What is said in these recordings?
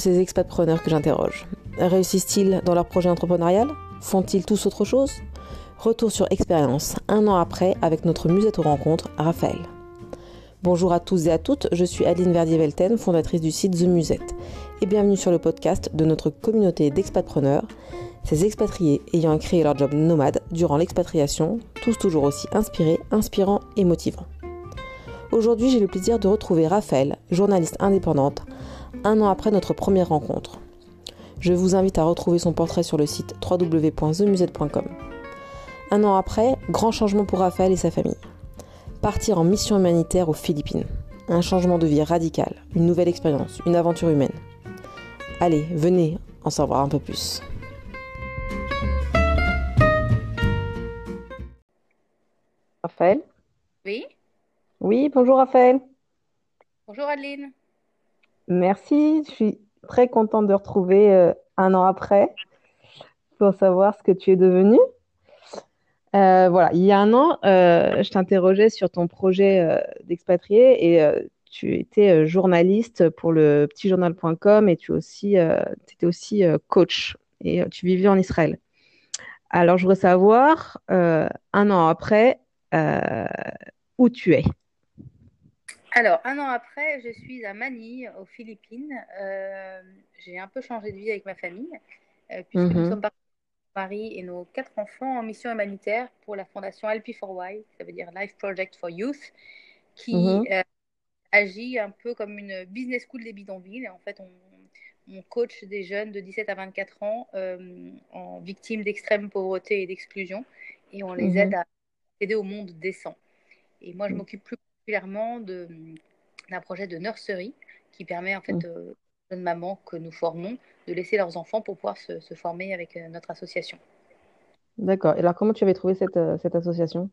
ces expatpreneurs que j'interroge Réussissent-ils dans leur projet entrepreneurial? Font-ils tous autre chose? Retour sur expérience, un an après, avec notre musette aux rencontres, Raphaël. Bonjour à tous et à toutes, je suis Aline Verdier-Velten, fondatrice du site The Musette, et bienvenue sur le podcast de notre communauté d'expatpreneurs, ces expatriés ayant créé leur job nomade durant l'expatriation, tous toujours aussi inspirés, inspirants et motivants. Aujourd'hui, j'ai le plaisir de retrouver Raphaël, journaliste indépendante, un an après notre première rencontre. Je vous invite à retrouver son portrait sur le site www.themusette.com. Un an après, grand changement pour Raphaël et sa famille. Partir en mission humanitaire aux Philippines. Un changement de vie radical, une nouvelle expérience, une aventure humaine. Allez, venez en savoir un peu plus. Raphaël? Oui? Oui, bonjour Raphaël. Bonjour Adeline. Merci, je suis très contente de retrouver euh, un an après pour savoir ce que tu es devenu. Euh, voilà, il y a un an, euh, je t'interrogeais sur ton projet d'expatrié et tu étais journaliste pour le petitjournal.com et tu étais aussi coach et tu vivais en Israël. Alors, je voudrais savoir, un an après, où tu es. Alors, un an après, je suis à Manille, aux Philippines. Euh, j'ai un peu changé de vie avec ma famille, euh, puisque nous mhm. sommes partis Paris et nos quatre enfants en mission humanitaire pour la fondation LP4Y, ça veut dire Life Project for Youth, qui mhm. euh, agit un peu comme une business school des bidonvilles. En fait, on, coach des jeunes de 17 à 24 ans en victimes d'extrême pauvreté et d'exclusion, et on les mhm. aide à aider au monde décent. Et moi, je m'occupe plus d'un projet de nurserie qui permet en fait mm. aux jeunes mamans que nous formons de laisser leurs enfants pour pouvoir se, former avec euh, notre association. D'accord. Et alors, comment tu avais trouvé cette, euh, cette association?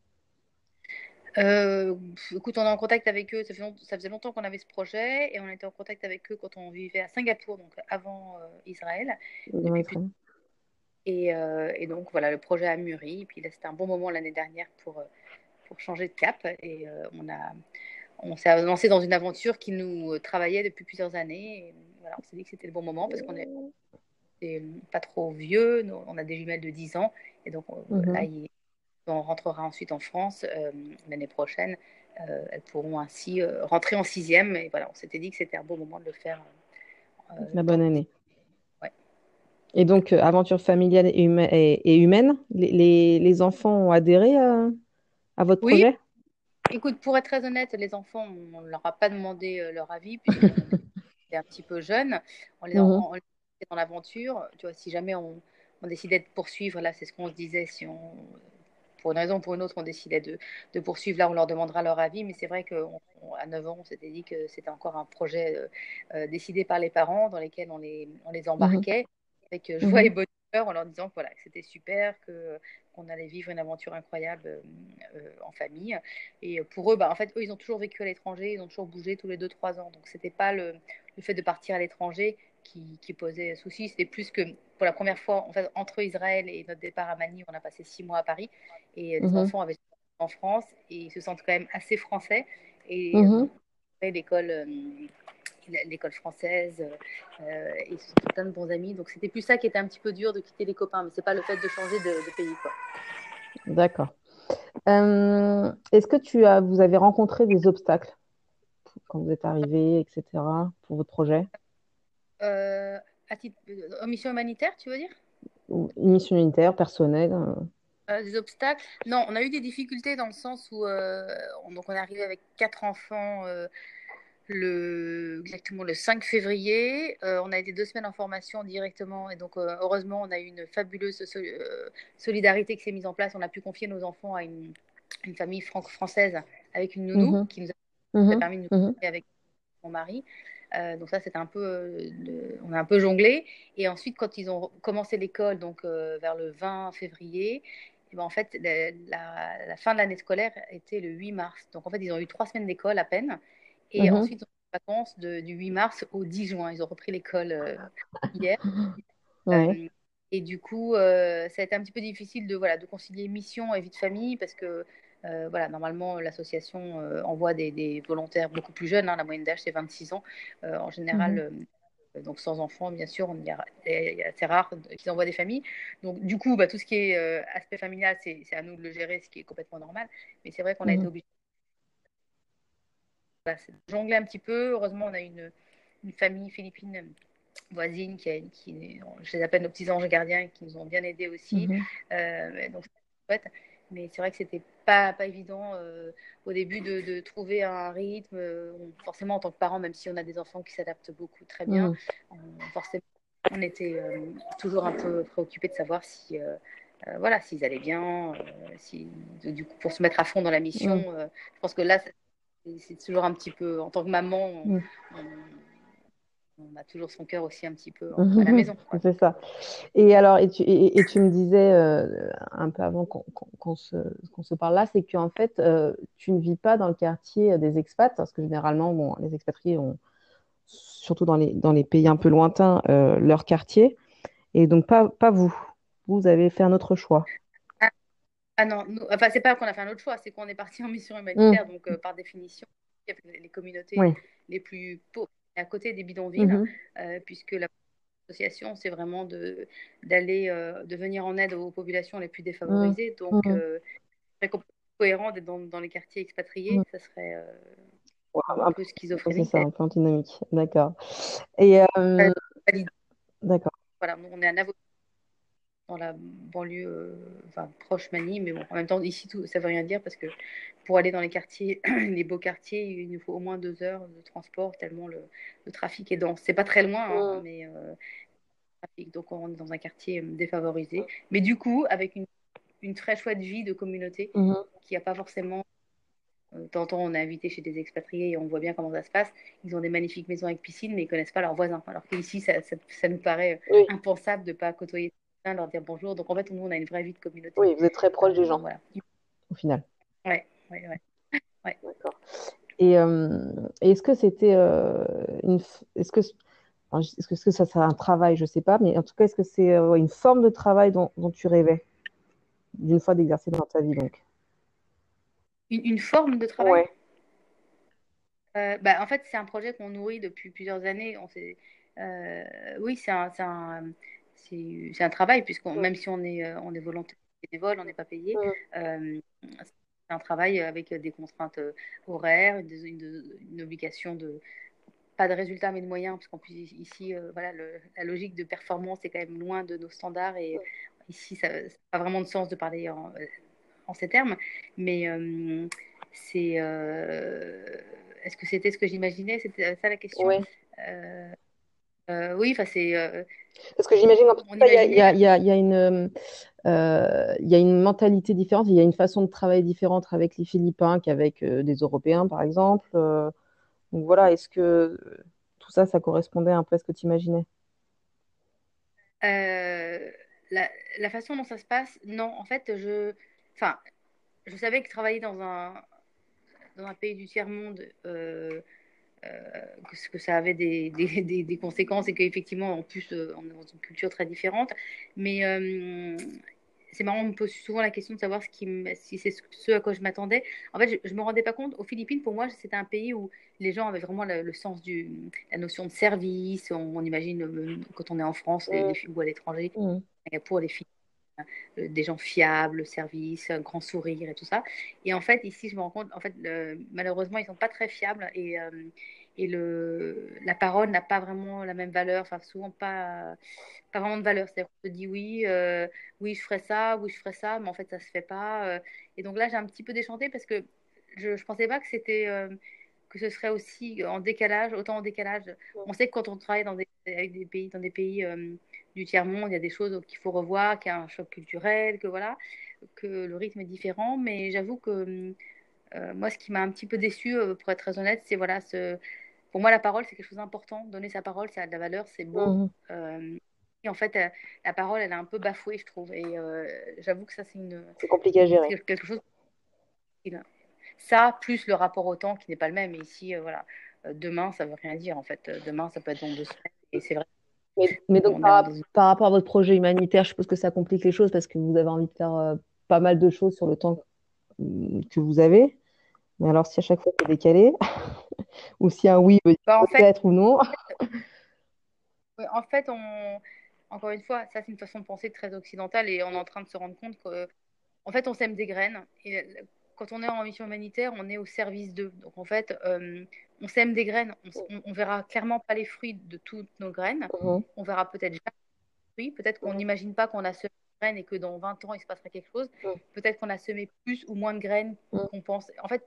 Euh, écoute, on est en contact avec eux. Ça, faisait longtemps qu'on avait ce projet et on était en contact avec eux quand on vivait à Singapour, donc avant Israël. Et, et, donc voilà, le projet a mûri. Et puis là, c'était un bon moment l'année dernière pour pour changer de cap. Et euh, on, a, on s'est lancé dans une aventure qui nous travaillait depuis plusieurs années. Et voilà, on s'est dit que c'était le bon moment parce qu'on est, pas trop vieux, on a des jumelles de 10 ans. Et donc mhm. là, on rentrera ensuite en France euh, l'année prochaine. Euh, elles pourront ainsi rentrer en sixième. Et voilà, on s'était dit que c'était un bon moment de le faire. La bonne année. Et donc, aventure familiale et, humaine, les, les, enfants ont adhéré à, à votre oui. projet? Écoute, pour être très honnête, les enfants, on ne leur a pas demandé euh, leur avis, puisqu'ils étaient un petit peu jeunes. On les, a mhm. dans l'aventure. Tu vois, si jamais on, décidait de poursuivre, là, c'est ce qu'on se disait, si on, pour une raison ou pour une autre, on décidait de, de, poursuivre, là, on leur demandera leur avis. Mais c'est vrai qu'à 9 ans, on s'était dit que c'était encore un projet euh, euh, décidé par les parents, dans lesquels on les, on les embarquait, mhm. avec joie et bonheur en leur disant que, voilà, c'était super, que qu'on allait vivre une aventure incroyable euh, euh, en famille. Et pour eux, bah, en fait, eux, ils ont toujours vécu à l'étranger, ils ont toujours bougé tous les 2-3 ans. Donc, c'était pas le, le, fait de partir à l'étranger qui, qui, posait souci. C'était plus que pour la première fois, en fait, entre Israël et notre départ à Manille, on a passé 6 mois à Paris. Et les mhm. enfants avaient en France et ils se sentent quand même assez français. Et mmh. l'école l'école française, euh, et ils sont plein de bons amis. Donc c'était plus ça qui était un petit peu dur de quitter les copains, mais c'est pas le fait de changer de, pays. D'accord. Euh, est-ce que tu as, vous avez rencontré des obstacles quand vous êtes arrivé, etc., pour votre projet? Euh, En mission humanitaire, tu veux dire? Une mission humanitaire, personnelle des obstacles? Non, on a eu des difficultés dans le sens où on, donc on est arrivé avec quatre enfants le, exactement le 5 février. Euh, on a été deux semaines en formation directement et donc euh, heureusement on a eu une fabuleuse euh, solidarité qui s'est mise en place. On a pu confier nos enfants à une, une famille franco-française avec une nounou mhm. qui nous a, mhm. permis de nous confier mhm. avec mon mari. donc ça c'était un peu, on a un peu jonglé. Et ensuite quand ils ont commencé l'école donc vers le 20 février. Et ben, en fait, la, la fin de l'année scolaire était le 8 mars. Donc, en fait, ils ont eu trois semaines d'école à peine. Et mhm. ensuite, ils ont vacances de, du 8 mars au 10 juin. Ils ont repris l'école euh, hier. Euh, et du coup, euh, ça a été un petit peu difficile de, voilà, de concilier mission et vie de famille parce que voilà, normalement, l'association envoie des, des, volontaires beaucoup plus jeunes. Hein, la moyenne d'âge, c'est 26 ans. en général, donc sans enfants, bien sûr, c'est rare qu'ils envoient des familles. Donc du coup, bah, tout ce qui est aspect familial, c'est à nous de le gérer, ce qui est complètement normal. Mais c'est vrai qu'on a été mmh. obligé de jongler un petit peu. Heureusement, on a une, une famille philippine voisines qui, qui, je les appelle nos petits anges gardiens, qui nous ont bien aidés aussi. Mhm. Euh, donc, Mais c'est vrai que c'était pas, pas évident euh, au début de, de, trouver un rythme. forcément, en tant que parent, même si on a des enfants qui s'adaptent beaucoup très bien, mhm. on, forcément, on était euh, toujours un peu préoccupés de savoir si. voilà, s'ils allaient bien, si, du coup, pour se mettre à fond dans la mission. Mhm. je pense que là, c'est toujours un petit peu, en tant que maman, on, on a toujours son cœur aussi un petit peu à la maison. C'est ça. Et alors, et tu, et, tu me disais euh, un peu avant qu'on se, se, parle là, c'est qu'en fait, euh, tu ne vis pas dans le quartier des expats, parce que généralement, bon, les expatriés ont, surtout dans les, dans les pays un peu lointains, euh, leur quartier. Et donc, pas, pas vous. Vous avez fait un autre choix. Ah, non, enfin, c'est pas qu'on a fait un autre choix, c'est qu'on est parti en mission humanitaire, mmh. donc par définition, les communautés les plus pauvres à côté des bidonvilles, mhm. euh, puisque l'association, c'est vraiment de, d'aller, euh, de venir en aide aux populations les plus défavorisées. Mhm. Donc, mhm. euh, c'est cohérent d'être dans, dans, les quartiers expatriés, ça serait un, peu schizophrénique. C'est ça, un peu antinomique. D'accord. Et, d'accord. Voilà, on est un avocat dans la banlieue, enfin proche Mani, mais bon, en même temps, ici, tout, ça veut rien dire parce que pour aller dans les quartiers, les beaux quartiers, il nous faut au moins deux heures de transport tellement le, trafic est dense. C'est pas très loin, hein, mais euh, donc on est dans un quartier euh, défavorisé. Mais du coup, avec une, une très chouette vie de communauté mmh. qui n'a pas forcément. Euh, tantôt, on est invité chez des expatriés et on voit bien comment ça se passe. Ils ont des magnifiques maisons avec piscine, mais ils connaissent pas leurs voisins. Alors qu'ici, ça, ça, nous paraît impensable de ne pas côtoyer leur dire bonjour. Donc en fait, nous, on a une vraie vie de communauté. Oui, vous êtes très proche des gens, voilà. au final. Ouais oui, ouais. D'accord. Et, euh, est-ce que c'était euh, une. Est-ce que. Est-ce que, est-ce que ça, c'est un travail? Je ne sais pas, mais en tout cas, est-ce que c'est euh, une forme de travail dont, dont tu rêvais? D'une fois d'exercer dans ta vie donc Une, une forme de travail? Bah, En fait, c'est un projet qu'on nourrit depuis plusieurs années. On oui, c'est un, c'est un, c'est, un travail, puisqu'on, même si on est, on est volontaire bénévole, on n'est pas payé un travail avec des contraintes euh, horaires, une, obligation de pas de résultats mais de moyens, parce qu'en plus ici, euh, voilà, la logique de performance est quand même loin de nos standards et ici, ça n'a pas vraiment de sens de parler en, en ces termes. Mais euh, c'est, est-ce que c'était ce que j'imaginais? C'était ça la question. Oui. Oui, enfin c'est. Parce que j'imagine qu'il y, y, y, a une, euh, il y a une mentalité différente, il y a une façon de travailler différente avec les Philippins qu'avec euh, des Européens, par exemple. Euh, donc voilà, est-ce que tout ça, ça correspondait un peu à ce que tu imaginais? La, façon dont ça se passe, non. En fait, je, enfin, je savais que travailler dans un, dans un pays du tiers-monde, que, que, ça avait des, des, des, conséquences et qu'effectivement, en plus, on est dans une culture très différente. Mais c'est marrant, on me pose souvent la question de savoir ce qui si c'est ce à quoi je m'attendais. En fait, je ne me rendais pas compte. Aux Philippines, pour moi, c'était un pays où les gens avaient vraiment le, sens du la notion de service. On, imagine euh, quand on est en France les, filles, ou à l'étranger, mmh. pour les filles, euh, des gens fiables, service, un grand sourire et tout ça. Et en fait, ici, je me rends compte, en fait, malheureusement, ils sont pas très fiables et euh, et le, la parole n'a pas vraiment la même valeur, souvent pas, pas vraiment de valeur. C'est-à-dire qu'on se dit oui, euh, oui je ferai ça, oui je ferai ça, mais en fait ça se fait pas. Euh. et donc là j'ai un petit peu déchanté parce que je ne pensais pas que c'était euh, que ce serait aussi en décalage, autant en décalage. On sait que quand on travaille dans des, avec des pays, dans des pays du tiers monde, il y a des choses qu'il faut revoir, qu'il y a un choc culturel, que voilà, que le rythme est différent. Mais j'avoue que moi, ce qui m'a un petit peu déçu, pour être très honnête, c'est voilà ce pour moi, la parole, c'est quelque chose d'important. Donner sa parole, ça a de la valeur, c'est beau. Euh, et en fait, euh, la parole, elle est un peu bafouée, je trouve. Et euh, j'avoue que ça, c'est une. C'est compliqué à gérer. Quelque chose. Ça, plus le rapport au temps qui n'est pas le même. Et ici, voilà, demain, ça veut rien dire. En fait, demain, ça peut être dans deux semaines. Et c'est vrai. Mais, donc, par, rapport à votre projet humanitaire, je suppose que ça complique les choses parce que vous avez envie de faire pas mal de choses sur le temps que vous avez. Mais alors, si à chaque fois c'est décalé, ou si un oui veut dire bah, peut-être ou non. en fait, on... encore une fois, ça c'est une façon de penser très occidentale et on est en train de se rendre compte que, en fait, on sème des graines. Et quand on est en mission humanitaire, on est au service d'eux. Donc en fait, euh, on sème des graines. On, verra clairement pas les fruits de toutes nos graines. Mhm. On verra peut-être jamais les fruits. Peut-être qu'on mhm. n'imagine pas qu'on a semé des graines et que dans 20 ans il se passera quelque chose. Mhm. Peut-être qu'on a semé plus ou moins de graines qu'on pense. En fait,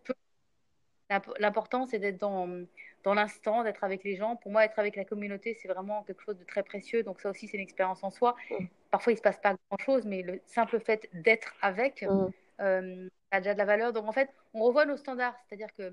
l'important c'est d'être dans dans l'instant, d'être avec les gens. Pour moi, être avec la communauté, c'est vraiment quelque chose de très précieux. Donc ça aussi, c'est une expérience en soi. Parfois, il se passe pas grand-chose, mais le simple fait d'être avec euh, a déjà de la valeur. Donc en fait, on revoit nos standards. C'est-à-dire que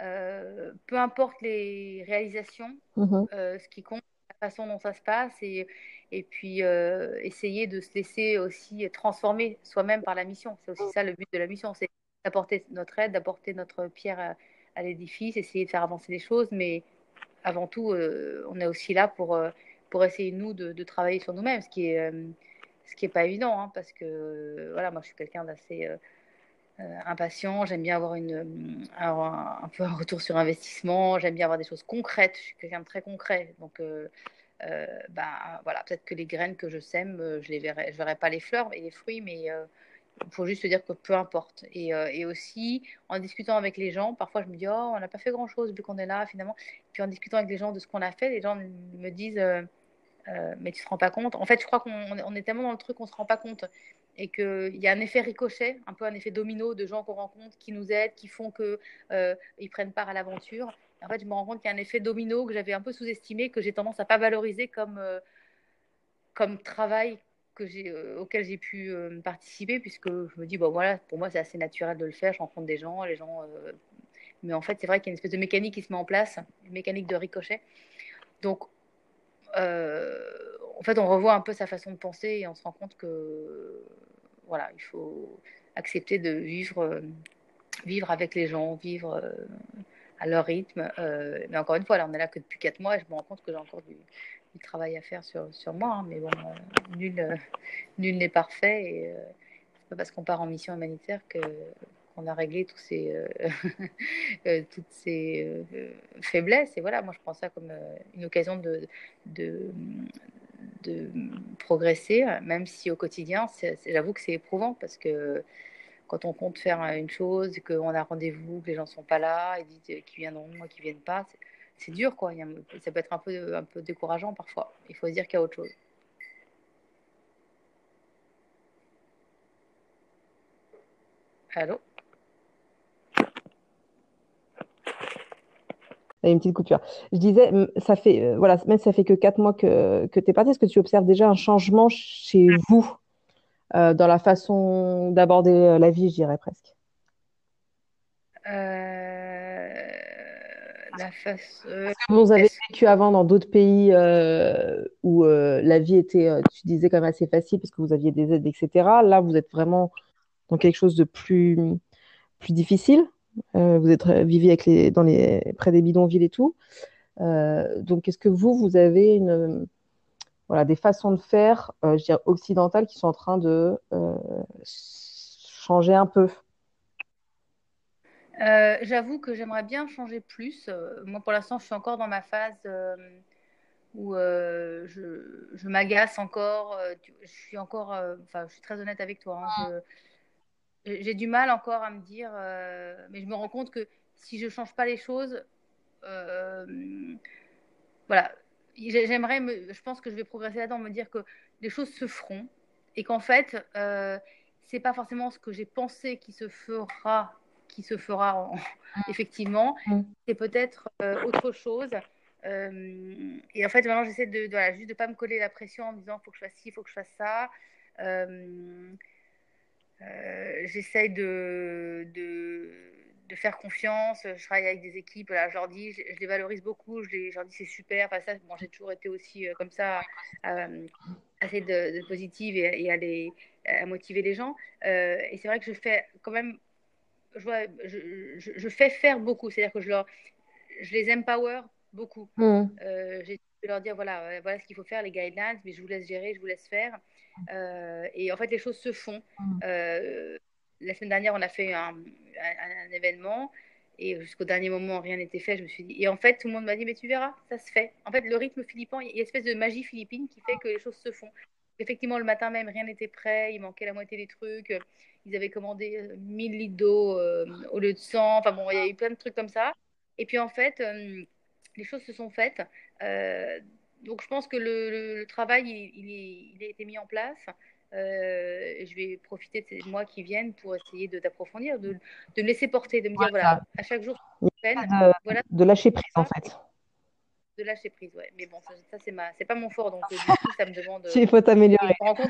euh, peu importe les réalisations, mm-hmm. euh, ce qui compte, la façon dont ça se passe et, et puis essayer de se laisser aussi transformer soi-même par la mission. C'est aussi ça le but de la mission, c'est d'apporter notre aide, d'apporter notre pierre à, à l'édifice, essayer de faire avancer les choses, mais avant tout, euh, on est aussi là pour, euh, pour essayer, nous, de, de travailler sur nous-mêmes, ce qui est, euh, ce qui est pas évident, hein, parce que, voilà, moi, je suis quelqu'un d'assez impatient, j'aime bien avoir, une, un, peu un retour sur investissement, j'aime bien avoir des choses concrètes, je suis quelqu'un de très concret, donc... bah, voilà, peut-être que les graines que je sème, je les verrai, je verrai pas les fleurs et les fruits, mais il faut juste se dire que peu importe. Et, euh, et, aussi, en discutant avec les gens, parfois je me dis, oh, on n'a pas fait grand-chose vu qu'on est là finalement. Puis en discutant avec les gens de ce qu'on a fait, les gens me disent, euh, euh, mais tu te rends pas compte. En fait, je crois qu'on on est tellement dans le truc qu'on se rend pas compte. Et qu'il y a un effet ricochet, un peu un effet domino de gens qu'on rencontre qui nous aident, qui font qu'ils prennent part à l'aventure. En fait, je me rends compte qu'il y a un effet domino que j'avais un peu sous-estimé, que j'ai tendance à pas valoriser comme, comme travail euh, auquel j'ai pu euh, participer, puisque je me dis, bon voilà, pour moi c'est assez naturel de le faire, je rencontre des gens, les gens... Euh, mais en fait, c'est vrai qu'il y a une espèce de mécanique qui se met en place, une mécanique de ricochet. Donc, en fait, on revoit un peu sa façon de penser et on se rend compte que, voilà, il faut accepter de vivre, vivre avec les gens, vivre à leur rythme. mais encore une fois, là, on est là que depuis 4 mois et je me rends compte que j'ai encore du, travail à faire sur, sur moi, hein, mais bon, euh, nul euh, n'est parfait et euh, c'est pas parce qu'on part en mission humanitaire que qu'on a réglé ces, toutes ces faiblesses. Et voilà, moi je prends ça comme une occasion de, de, progresser, même si au quotidien, j'avoue que c'est éprouvant parce que quand on compte faire une chose, qu'on a rendez-vous, que les gens ne sont pas là, disent qu'ils viendront, qui viennent pas, c'est dur, quoi. Ça peut être un peu, un peu décourageant parfois. Il faut se dire qu'il y a autre chose. Allô? Une petite coupure. Je disais, ça fait, euh, voilà, même ça fait que quatre mois que, que tu es parti. Est-ce que tu observes déjà un changement chez vous euh, dans la façon d'aborder euh, la vie, je dirais presque? La. Euh, vous avez vécu avant dans d'autres pays euh, où euh, la vie était, tu disais, quand même assez facile parce que vous aviez des aides, etc. Là, vous êtes vraiment dans quelque chose de plus, plus difficile. Vous êtes viviez avec les, dans les, près des bidonvilles et tout. donc, est-ce que vous, vous avez une, voilà, des façons de faire, je dirais, occidentales qui sont en train de changer un peu? Euh, j'avoue que j'aimerais bien changer plus. Euh, moi, pour l'instant, je suis encore dans ma phase euh, où je, je m'agace encore. je suis encore, enfin, je suis très honnête avec toi. Hein, j'ai du mal encore à me dire, mais je me rends compte que si je change pas les choses, voilà, j'aimerais, je pense que je vais progresser là-dedans, me dire que les choses se feront et qu'en fait, c'est pas forcément ce que j'ai pensé qui se fera qui se fera mm. effectivement. Mm. C'est peut-être euh, autre chose. Euh, et en fait, maintenant, j'essaie de, voilà, juste de pas me coller la pression en me disant faut que je fasse ci, faut que je fasse ça. Euh, j'essaie de, de, de, faire confiance. Je travaille avec des équipes. Là, je leur dis, je, les valorise beaucoup. Je, les, leur dis c'est super. Enfin, ça, bon, j'ai toujours été aussi comme ça, assez de, de positive et, et à, les, à motiver les gens. et c'est vrai que je fais quand même je, je, je, fais faire beaucoup. C'est-à-dire que je, leur, je les empower beaucoup. Mm. Euh, j'ai leur dire voilà, euh, voilà ce qu'il faut faire, les guidelines, mais je vous laisse gérer, je vous laisse faire. Euh, et en fait, les choses se font. Mm. la semaine dernière, on a fait un, un, événement Et jusqu'au dernier moment, rien n'était fait. Je me suis dit. Et en fait, tout le monde m'a dit, mais tu verras, ça se fait. En fait, le rythme philippin, il y a une espèce de magie philippine qui fait que les choses se font. Effectivement, le matin même, rien n'était prêt. Il manquait la moitié des trucs. Ils avaient commandé 1000 litres d'eau au lieu de 100. Enfin bon, il y a eu plein de trucs comme ça. Et puis en fait, les choses se sont faites. Euh, donc je pense que le, travail, il, il, a été mis en place. Euh, je vais profiter de ces mois qui viennent pour essayer d'approfondir, de, de, me laisser porter, de me dire, voilà, à chaque jour, peine, de, voilà, de lâcher prise en fait. De lâcher prise, ouais. Mais bon, ça, ça c'est ma, pas mon fort, donc du coup, ça me demande. Il faut t'améliorer. voilà,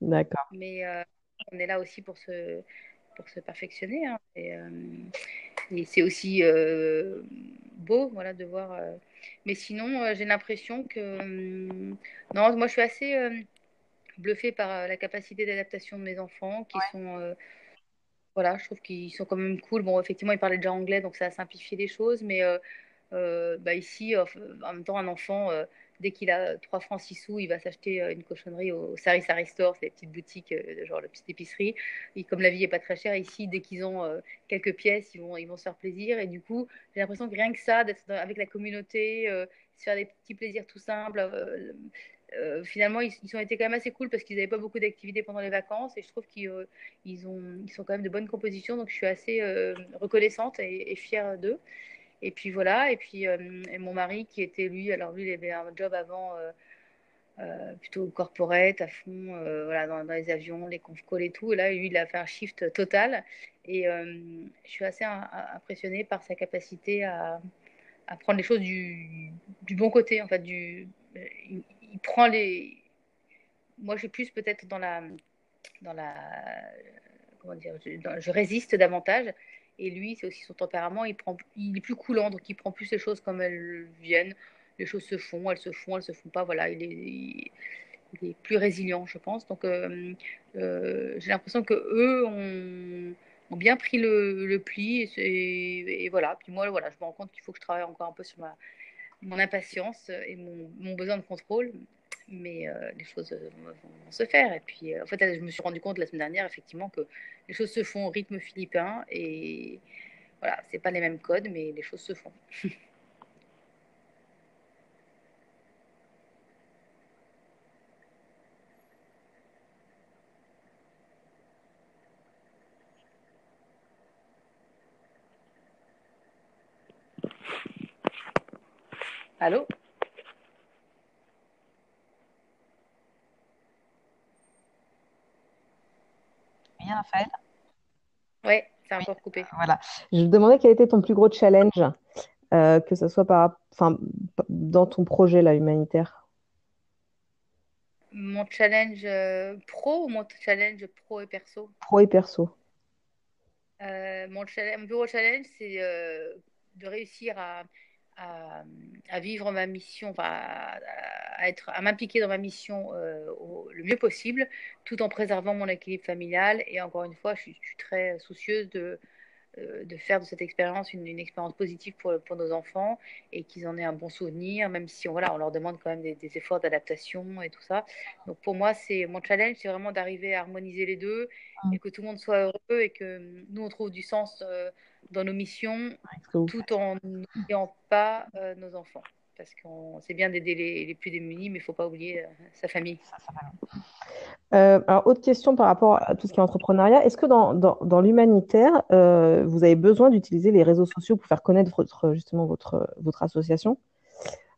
D'accord. Mais euh, on est là aussi pour se, pour se perfectionner. Hein. Et, et c'est aussi euh, beau voilà, de voir. Euh. Mais sinon, euh, j'ai l'impression que. Hum, non, moi, je suis assez bluffée par la capacité d'adaptation de mes enfants qui sont. voilà, je trouve qu'ils sont quand même cool. Bon, effectivement, ils parlaient déjà anglais, donc ça a simplifié les choses. Mais bah, ici, en même temps, un enfant dès qu'il a 3 francs 6 sous, il va s'acheter euh, une cochonnerie au, Sari Sari Store, c'est les petites boutiques, euh, genre la petite épicerie. Et comme la vie est pas très chère ici, dès qu'ils ont euh, quelques pièces, ils vont, ils vont se faire plaisir. Et du coup, j'ai l'impression que rien que ça, d'être avec la communauté, se faire des petits plaisirs tout simples. finalement, ils, ont été quand même assez cool parce qu'ils n'avaient pas beaucoup d'activités pendant les vacances et je trouve qu'ils ils ont, ils sont quand même de bonnes compositions. Donc, je suis assez reconnaissante et fière d'eux. Et puis voilà, et puis euh, mon mari qui était lui, alors lui il avait un job avant euh, euh, plutôt corporate, à fond, voilà, dans, les avions, les conf et tout. Et là, lui, il a fait un shift total. Et je suis assez impressionnée par sa capacité à, prendre les choses du, bon côté. En fait, du, il, prend les. Moi, suis plus peut-être dans la, dans la, comment dire, je résiste davantage. Et lui, c'est aussi son tempérament. Il, prend, il est plus coulant, donc il prend plus les choses comme elles viennent. Les choses se font, elles se font, elles se font pas. Voilà, il est, il est plus résilient, je pense. Donc, euh, euh, j'ai l'impression que eux ont, bien pris le, pli. Et, voilà. Puis moi, voilà, je me rends compte qu'il faut que je travaille encore un peu sur ma, mon impatience et mon besoin de contrôle mais euh, les choses euh, vont, se faire. Et puis, euh, en fait, je me suis rendu compte la semaine dernière, effectivement, que les choses se font au rythme philippin. Et voilà, c'est pas les mêmes codes, mais les choses se font. Allô? Raphaël Oui, c'est encore coupé. Voilà. Je me demandais quel était ton plus gros challenge, euh, que ce soit par, enfin, dans ton projet là, humanitaire. Mon challenge euh, pro ou mon challenge pro et perso? Pro et perso. Euh, mon, challenge, mon plus gros challenge, c'est de réussir à, à, vivre ma mission, à, être, à m'impliquer dans ma mission euh, le mieux possible, tout en préservant mon équilibre familial. Et encore une fois, je suis, très soucieuse de, de faire de cette expérience une, expérience positive pour, pour nos enfants et qu'ils en aient un bon souvenir, même si on, voilà, on leur demande quand même des, efforts d'adaptation et tout ça. Donc pour moi, c'est mon challenge, c'est vraiment d'arriver à harmoniser les deux mmh. et que tout le monde soit heureux et que nous, on trouve du sens. Euh, dans nos missions tout en n'oubliant pas euh, nos enfants. Parce qu'on c'est bien d'aider les, plus démunis, mais il ne faut pas oublier euh, sa famille. Euh, alors, autre question par rapport à tout ce qui est entrepreneuriat. Est-ce que dans, dans, dans l'humanitaire, vous avez besoin d'utiliser les réseaux sociaux pour faire connaître votre, justement votre, votre association?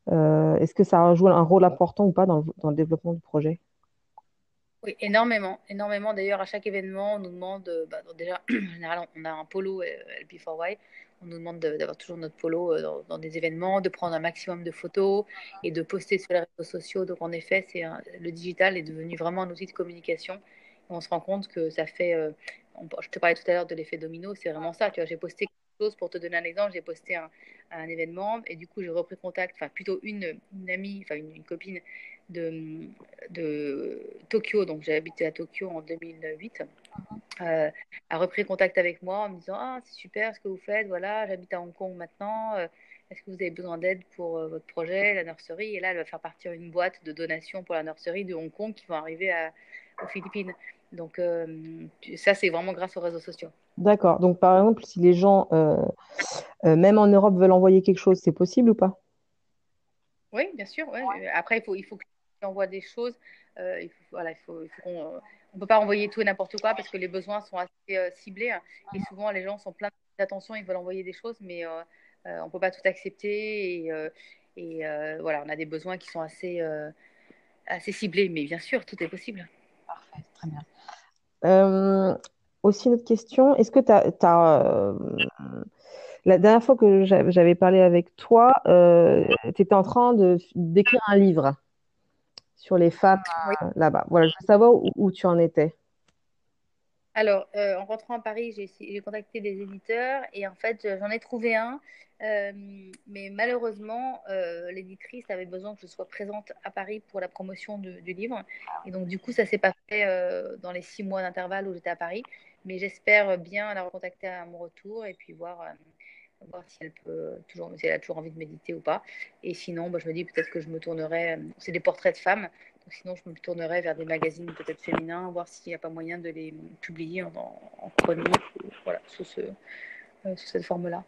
Est-ce que ça joue un rôle important ou pas dans dans le développement du projet? Oui, énormément, énormément. D'ailleurs, à chaque événement, on nous demande, euh, bah, déjà, en général, on a un polo euh, LP4Y, on nous demande d'avoir toujours notre polo euh, dans, des événements, de prendre un maximum de photos et de poster sur les réseaux sociaux. Donc, en effet, c'est le digital est devenu vraiment un outil de communication. on se rend compte que ça fait, je te parlais tout à l'heure de l'effet domino, c'est vraiment ça. J'ai posté quelque chose, pour te donner un exemple, j'ai posté un, événement et du coup, j'ai repris contact, enfin, plutôt une, amie, enfin, une copine de, de Tokyo, donc j'ai habité à Tokyo en 2008, euh, a repris contact avec moi en me disant Ah, c'est super ce que vous faites, voilà, j'habite à Hong Kong maintenant, euh, est-ce que vous avez besoin d'aide pour euh, votre projet, la nurserie? Et là, elle va faire partir une boîte de donations pour la nurserie de Hong Kong qui va arriver à, aux Philippines. Donc, ça, c'est vraiment grâce aux réseaux sociaux. D'accord. Donc, par exemple, si les gens, même en Europe, veulent envoyer quelque chose, c'est possible ou pas? Oui, bien sûr. Après, il faut, il faut qu'ils envoient des choses. voilà, il faut, il faut qu'on on peut pas envoyer tout et n'importe quoi parce que les besoins sont assez ciblés hein. et souvent les gens sont pleins d'attention, ils veulent envoyer des choses, mais euh, on peut pas tout accepter et, voilà, on a des besoins qui sont assez ciblés, mais bien sûr, tout est possible. Parfait, très bien. Euh, aussi, une autre question. Est-ce que tu as. Euh, la dernière fois que j'avais parlé avec toi, euh, tu étais en train d'écrire un livre? Sur les femmes là-bas. Voilà, je veux savoir où tu en étais. Alors, euh, en rentrant à Paris, j'ai contacté des éditeurs et en fait, j'en ai trouvé un. Euh, mais malheureusement, euh, l'éditrice avait besoin que je sois présente à Paris pour la promotion du livre. Et donc, du coup, ça s'est pas fait dans les six mois d'intervalle où j'étais à Paris. Mais j'espère bien la recontacter à mon retour et puis voir, voir si elle peut toujours, si elle a toujours envie de méditer ou pas. Et sinon, bah, je me dis peut-être que je me tournerai. C'est des portraits de femmes. Sinon, je me tournerais vers des magazines peut-être féminins, voir s'il n'y a pas moyen de les publier en, en chronique, voilà, sous, ce, euh, sous cette forme-là.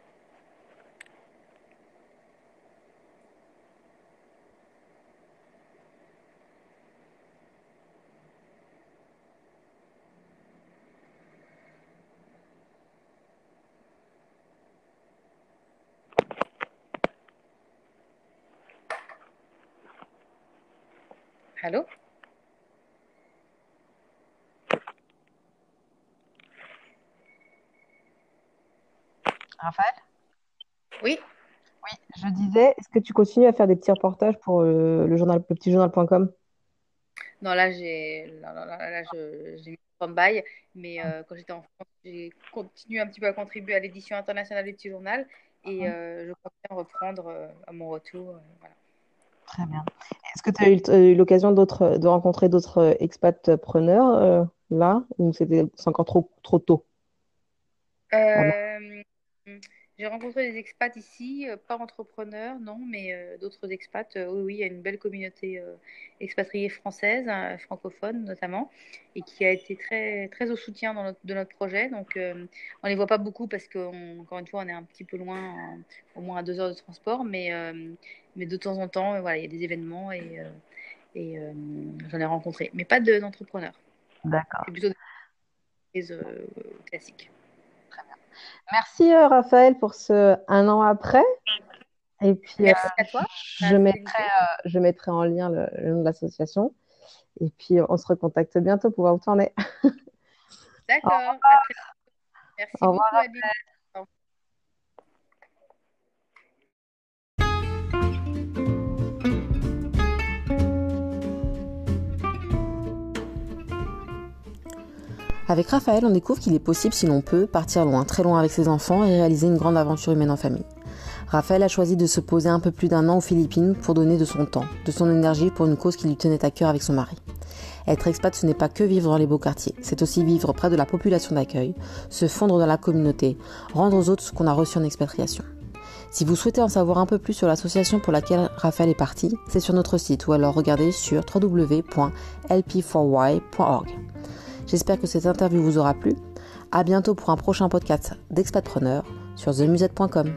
Allô Raphaël Oui. Oui, je disais, est-ce que tu continues à faire des petits reportages pour euh, le journal, le petit journal.com Non, là, j'ai mis un by mais euh, quand j'étais en France, j'ai continué un petit peu à contribuer à l'édition internationale du petit journal et ah. euh, je compte reprendre à mon retour. Voilà. Très bien. Est-ce que tu as eu, l'occasion de rencontrer d'autres euh, expats preneurs euh, là? Ou c'est encore trop, trop tôt? Euh, J'ai rencontré des expats ici, pas entrepreneurs, non, mais d'autres expats. oui, oui, il y a une belle communauté expatriée française, hein, francophone notamment, et qui a été très, très au soutien dans de notre projet. Donc, on ne les voit pas beaucoup parce qu'encore une fois, on est un petit peu loin, au moins à deux heures de transport, mais mais de temps en temps, euh, voilà, il y a des événements et, euh, et euh, j'en ai rencontré. Mais pas d'entrepreneurs. D'accord. C'est plutôt des entreprises classiques. Merci Raphaël pour ce un an après. Et puis, Merci à toi. Je mettrai, je mettrai en lien le, nom de l'association. Et puis, on se recontacte bientôt pour voir où tu en es. D'accord. Merci beaucoup, Avec Raphaël, on découvre qu'il est possible, si l'on peut, partir loin, très loin avec ses enfants et réaliser une grande aventure humaine en famille. Raphaël a choisi de se poser un peu plus d'un an aux Philippines pour donner de son temps, de son énergie pour une cause qui lui tenait à cœur avec son mari. Être expat, ce n'est pas que vivre dans les beaux quartiers, c'est aussi vivre près de la population d'accueil, se fondre dans la communauté, rendre aux autres ce qu'on a reçu en expatriation. Si vous souhaitez en savoir un peu plus sur l'association pour laquelle Raphaël est parti, c'est sur notre site ou alors regardez sur www.lp4y.org. J'espère que cette interview vous aura plu. À bientôt pour un prochain podcast d'Expatpreneur sur themusette.com.